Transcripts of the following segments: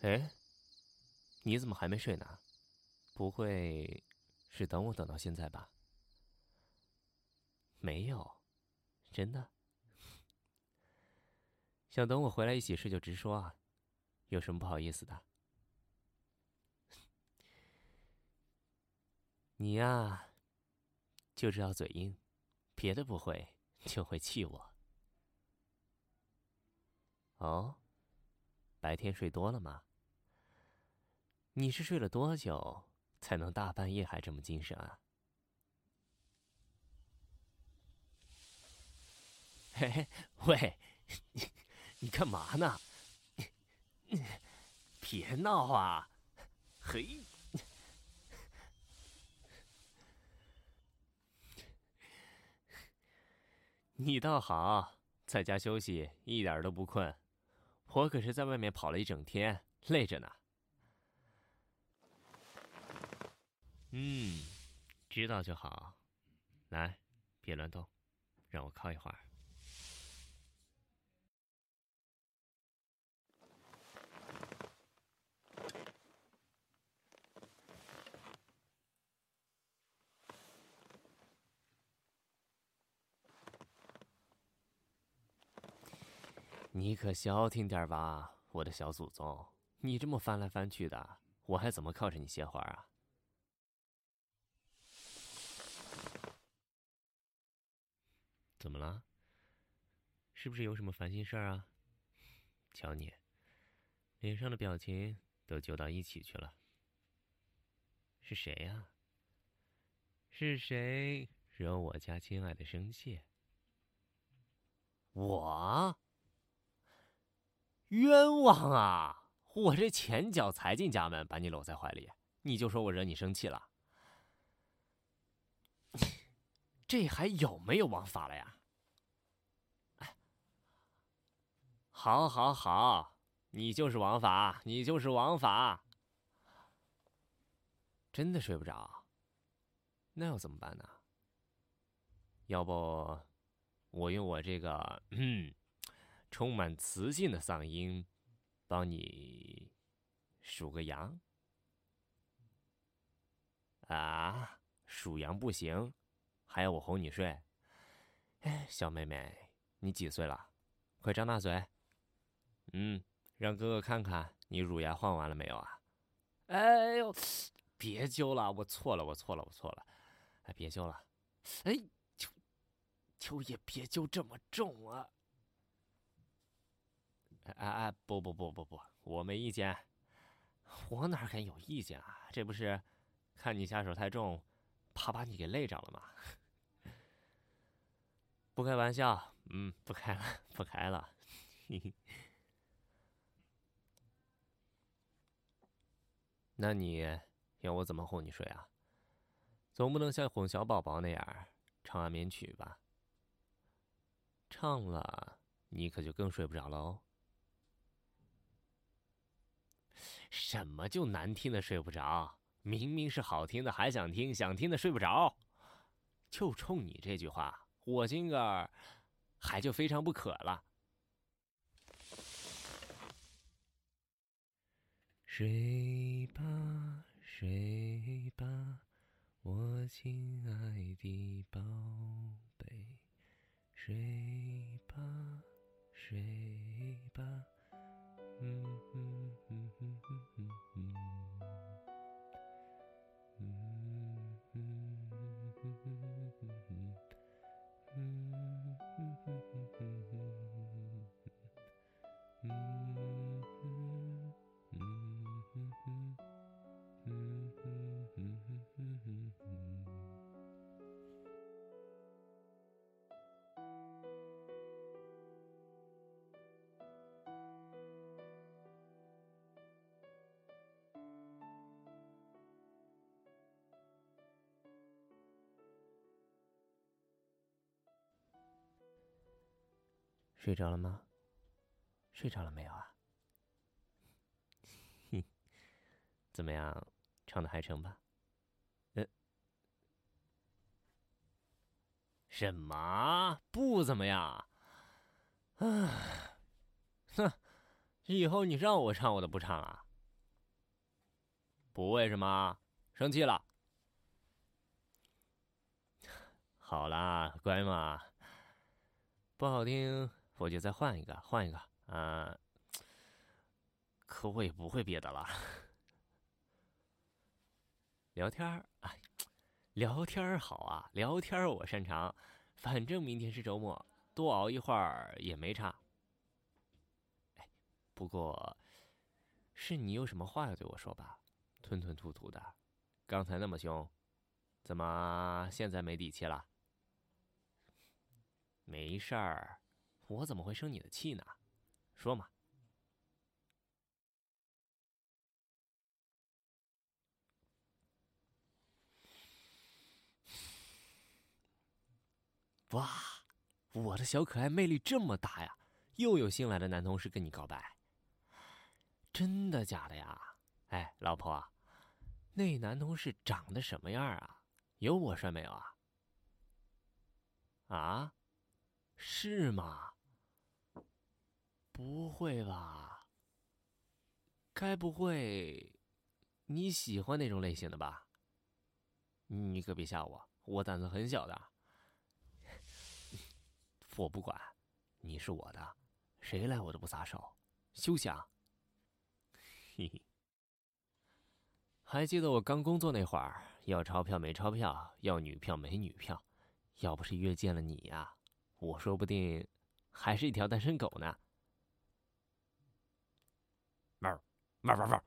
哎，你怎么还没睡呢？不会是等我等到现在吧？没有，真的。想等我回来一起睡就直说啊，有什么不好意思的？你呀，就知道嘴硬，别的不会，就会气我。哦，白天睡多了吗？你是睡了多久才能大半夜还这么精神啊？嘿嘿，喂，你你干嘛呢？别闹啊！嘿，你倒好，在家休息一点都不困，我可是在外面跑了一整天，累着呢。嗯，知道就好。来，别乱动，让我靠一会儿。你可消停点吧，我的小祖宗！你这么翻来翻去的，我还怎么靠着你歇会儿啊？怎么了？是不是有什么烦心事儿啊？瞧你，脸上的表情都揪到一起去了。是谁呀？是谁惹我家亲爱的生气？我？冤枉啊！我这前脚才进家门，把你搂在怀里，你就说我惹你生气了？这还有没有王法了呀？哎，好，好，好，你就是王法，你就是王法。真的睡不着，那要怎么办呢？要不，我用我这个嗯。充满磁性的嗓音，帮你数个羊啊！数羊不行，还要我哄你睡？哎，小妹妹，你几岁了？快张大嘴！嗯，让哥哥看看你乳牙换完了没有啊？哎呦，别揪了，我错了，我错了，我错了！哎，别揪了！哎，就就也别揪这么重啊！哎哎，不不不不不，我没意见，我哪敢有意见啊？这不是看你下手太重，怕把你给累着了吗？不开玩笑，嗯，不开了，不开了。那你要我怎么哄你睡啊？总不能像哄小宝宝那样唱安眠曲吧？唱了，你可就更睡不着了哦什么就难听的睡不着？明明是好听的，还想听，想听的睡不着。就冲你这句话，我今个儿还就非常不可了。睡吧，睡吧，我亲爱的宝贝，睡吧，睡吧。睡着了吗？睡着了没有啊？哼，怎么样，唱的还成吧？呃，什么不怎么样？啊，哼，以后你让我唱我都不唱了。不为什么？生气了？好啦，乖嘛。不好听，我就再换一个，换一个。啊，可我也不会别的了。聊天儿，哎，聊天儿好啊，聊天儿我擅长。反正明天是周末，多熬一会儿也没差。哎，不过，是你有什么话要对我说吧？吞吞吐吐的，刚才那么凶，怎么现在没底气了？没事儿，我怎么会生你的气呢？说嘛。哇，我的小可爱魅力这么大呀！又有新来的男同事跟你告白，真的假的呀？哎，老婆，那男同事长得什么样啊？有我帅没有啊？啊？是吗？不会吧？该不会你喜欢那种类型的吧？你可别吓我，我胆子很小的。我不管，你是我的，谁来我都不撒手，休想。嘿嘿。还记得我刚工作那会儿，要钞票没钞票，要女票没女票，要不是约见了你呀。我说不定还是一条单身狗呢。猫，猫猫猫。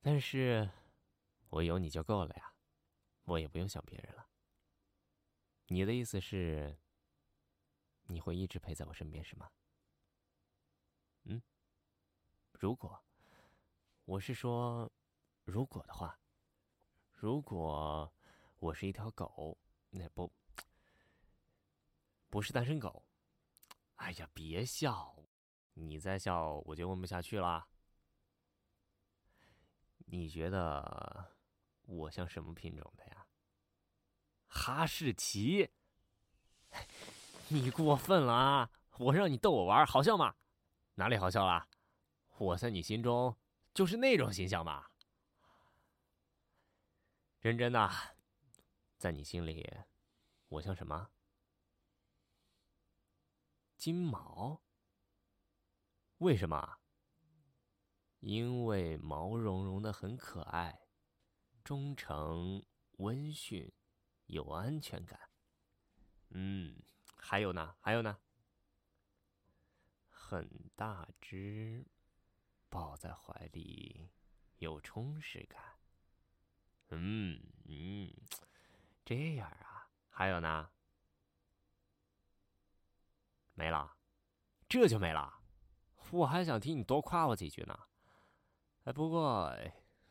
但是，我有你就够了呀，我也不用想别人了。你的意思是，你会一直陪在我身边是吗？嗯，如果，我是说，如果的话，如果我是一条狗。那不，不是单身狗。哎呀，别笑！你再笑，我就问不下去了。你觉得我像什么品种的呀？哈士奇？你过分了啊！我让你逗我玩，好笑吗？哪里好笑了？我在你心中就是那种形象嘛。认真的。在你心里，我像什么？金毛？为什么？因为毛茸茸的，很可爱，忠诚、温驯，有安全感。嗯，还有呢？还有呢？很大只，抱在怀里有充实感。嗯嗯。这样啊，还有呢？没了，这就没了。我还想听你多夸我几句呢。哎，不过，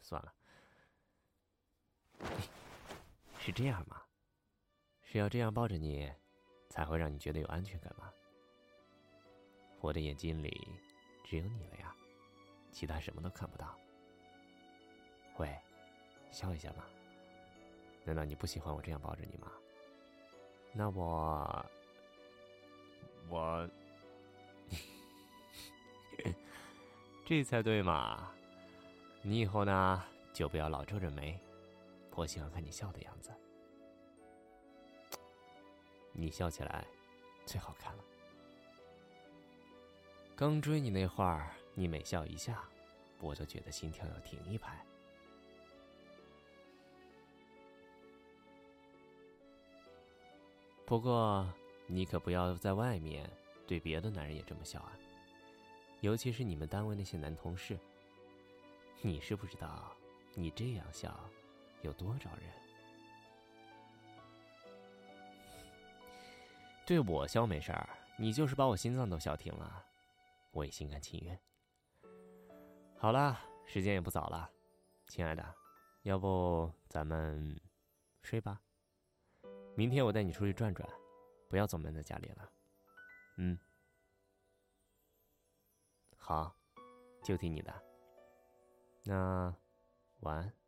算了。是这样吗？是要这样抱着你，才会让你觉得有安全感吗？我的眼睛里只有你了呀，其他什么都看不到。喂，笑一下嘛。难道你不喜欢我这样抱着你吗？那我，我，这才对嘛！你以后呢，就不要老皱着眉，我喜欢看你笑的样子。你笑起来最好看了。刚追你那会儿，你每笑一下，我就觉得心跳要停一拍。不过，你可不要在外面对别的男人也这么笑啊！尤其是你们单位那些男同事。你是不知道，你这样笑，有多招人。对我笑没事儿，你就是把我心脏都笑停了，我也心甘情愿。好了，时间也不早了，亲爱的，要不咱们睡吧。明天我带你出去转转，不要总闷在家里了。嗯，好，就听你的。那，晚安。